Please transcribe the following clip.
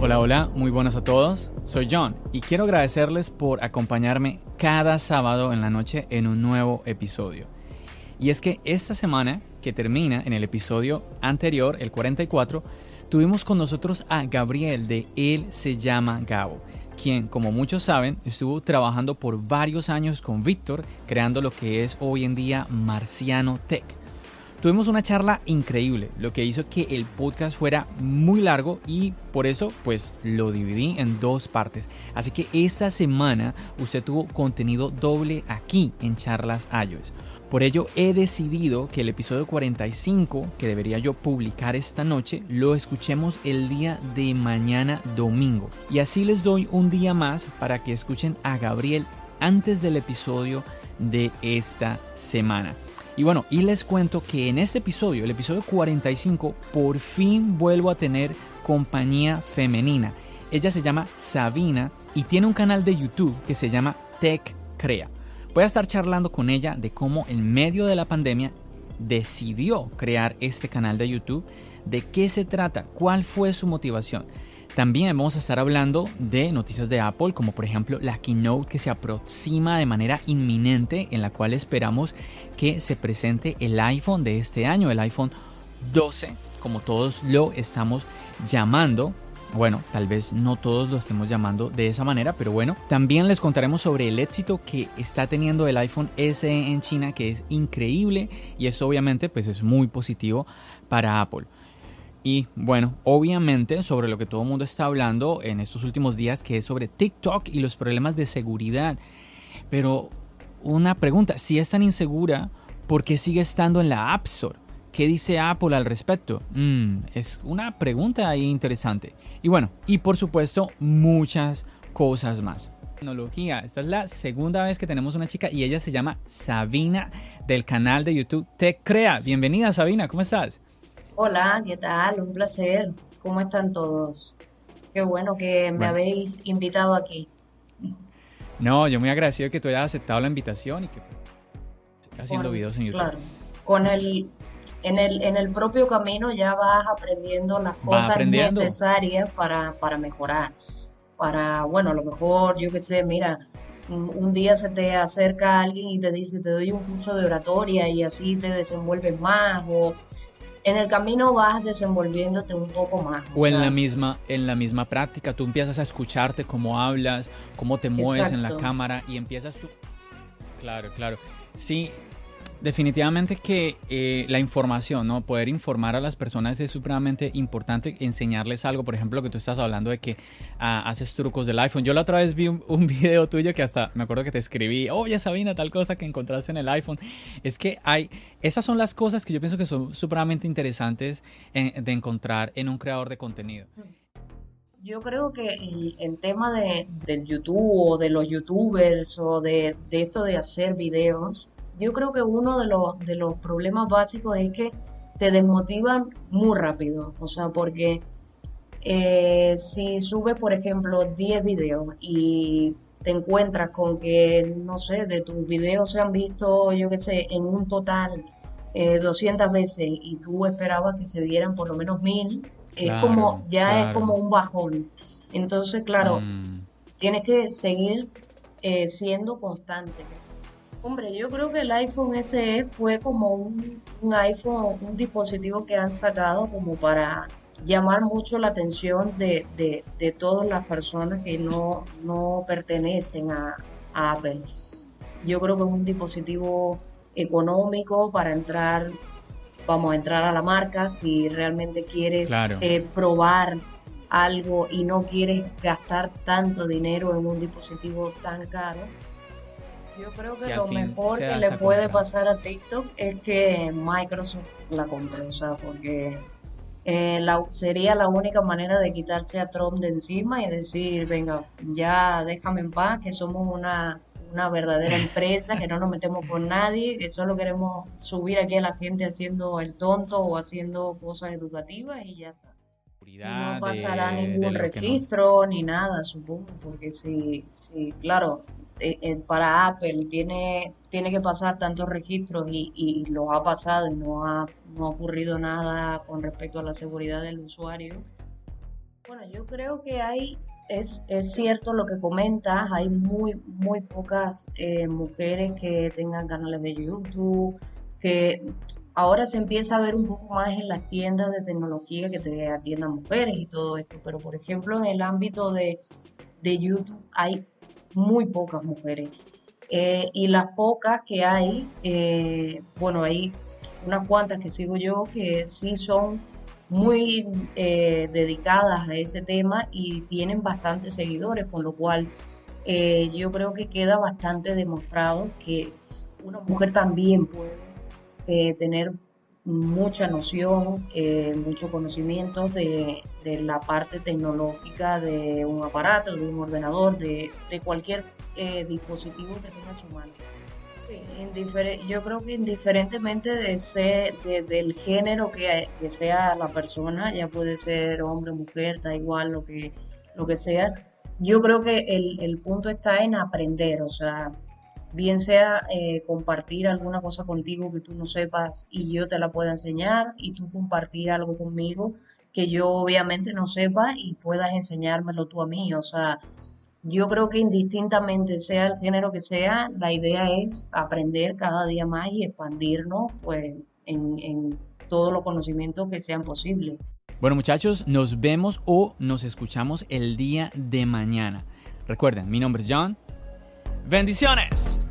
Hola, hola, muy buenas a todos. Soy John y quiero agradecerles por acompañarme cada sábado en la noche en un nuevo episodio. Y es que esta semana, que termina en el episodio anterior, el 44, tuvimos con nosotros a Gabriel de Él se llama Gabo, quien, como muchos saben, estuvo trabajando por varios años con Víctor, creando lo que es hoy en día Marciano Tech Tuvimos una charla increíble, lo que hizo que el podcast fuera muy largo y por eso pues lo dividí en dos partes. Así que esta semana usted tuvo contenido doble aquí en Charlas iOS. Por ello he decidido que el episodio 45 que debería yo publicar esta noche lo escuchemos el día de mañana domingo. Y así les doy un día más para que escuchen a Gabriel antes del episodio de esta semana. Y bueno, y les cuento que en este episodio, el episodio 45, por fin vuelvo a tener compañía femenina. Ella se llama Sabina y tiene un canal de YouTube que se llama Tech Crea. Voy a estar charlando con ella de cómo en medio de la pandemia decidió crear este canal de YouTube, de qué se trata, cuál fue su motivación. También vamos a estar hablando de noticias de Apple, como por ejemplo la keynote que se aproxima de manera inminente, en la cual esperamos que se presente el iPhone de este año, el iPhone 12, como todos lo estamos llamando. Bueno, tal vez no todos lo estemos llamando de esa manera, pero bueno, también les contaremos sobre el éxito que está teniendo el iPhone SE en China, que es increíble y eso obviamente pues es muy positivo para Apple. Y bueno, obviamente sobre lo que todo el mundo está hablando en estos últimos días, que es sobre TikTok y los problemas de seguridad. Pero una pregunta, si es tan insegura, ¿por qué sigue estando en la App Store? ¿Qué dice Apple al respecto? Mm, es una pregunta ahí interesante. Y bueno, y por supuesto, muchas cosas más. Tecnología. Esta es la segunda vez que tenemos una chica y ella se llama Sabina del canal de YouTube Te Crea. Bienvenida Sabina, ¿cómo estás? Hola, ¿qué tal? Un placer. ¿Cómo están todos? Qué bueno que me habéis invitado aquí. No, yo muy agradecido que tú hayas aceptado la invitación y que haciendo videos en YouTube. Claro. Con el, en el, en el propio camino ya vas aprendiendo las cosas necesarias para, para mejorar. Para, bueno, a lo mejor, yo qué sé, mira, un día se te acerca alguien y te dice, te doy un curso de oratoria y así te desenvuelves más o en el camino vas desenvolviéndote un poco más. O, en la misma en la misma práctica, tú empiezas a escucharte cómo hablas, cómo te mueves en la cámara y empiezas tú Claro, claro. Sí, Definitivamente que eh, la información, ¿no? Poder informar a las personas es supremamente importante, enseñarles algo, por ejemplo, que tú estás hablando de que ah, haces trucos del iPhone. Yo la otra vez vi un, video tuyo que hasta me acuerdo que te escribí, oye Sabina, tal cosa que encontraste en el iPhone. Es que hay, esas son las cosas que yo pienso que son supremamente interesantes de encontrar en un creador de contenido. Yo creo que el, tema de, del YouTube o de los youtubers o de, de esto de hacer videos, yo creo que uno de los, de los problemas básicos es que te desmotivan muy rápido. O sea, porque eh, si subes, por ejemplo, 10 videos y te encuentras con que, no sé, de tus videos se han visto, yo qué sé, en un total 200 eh, veces y tú esperabas que se vieran por lo menos mil, es como, ya es como un bajón. Entonces, claro, mm. tienes que seguir eh, siendo constante. Hombre, yo creo que el iPhone SE fue como un, iPhone, un dispositivo que han sacado como para llamar mucho la atención de, de, todas las personas que no, no pertenecen a, Apple. Yo creo que es un dispositivo económico para entrar, vamos a entrar a la marca si realmente quieres eh, probar algo y no quieres gastar tanto dinero en un dispositivo tan caro Yo creo que lo mejor que le puede pasar a TikTok es que Microsoft la compre, o sea, porque eh, sería la única manera de quitarse a Trump de encima y decir, venga, ya déjame en paz, que somos una, una verdadera empresa, que no nos metemos con nadie, que solo queremos subir aquí a la gente haciendo el tonto o haciendo cosas educativas y ya está. No pasará ningún registro ni nada, supongo, porque si, si claro, eh, eh, para Apple tiene, tiene que pasar tantos registros y, y lo ha pasado y no ha, no ha ocurrido nada con respecto a la seguridad del usuario. Bueno, yo creo que hay, es, es cierto lo que comentas, hay muy, muy pocas eh, mujeres que tengan canales de YouTube, que ahora se empieza a ver un poco más en las tiendas de tecnología que te atiendan mujeres y todo esto, pero por ejemplo en el ámbito de, de YouTube hay muy pocas mujeres. Eh, y las pocas que hay, eh, bueno, hay unas cuantas que sigo yo que sí son muy eh, dedicadas a ese tema y tienen bastantes seguidores, con lo cual yo creo que queda bastante demostrado que una mujer también puede tener mucha noción, eh, mucho conocimiento de, la parte tecnológica de un aparato, de un ordenador, de, cualquier eh, dispositivo que tenga su mano. Sí, yo creo que indiferentemente de ser, del género que, que, sea la persona, ya puede ser hombre, mujer, da igual lo que, lo que sea, yo creo que el, el punto está en aprender, o sea, bien sea eh, compartir alguna cosa contigo que tú no sepas y yo te la pueda enseñar y tú compartir algo conmigo que yo obviamente no sepa y puedas enseñármelo tú a mí. O sea, yo creo que indistintamente sea el género que sea, la idea es aprender cada día más y expandirnos pues, en, en todos los conocimientos que sean posibles. Bueno muchachos, nos vemos o nos escuchamos el día de mañana. Recuerden, mi nombre es John. Bendiciones.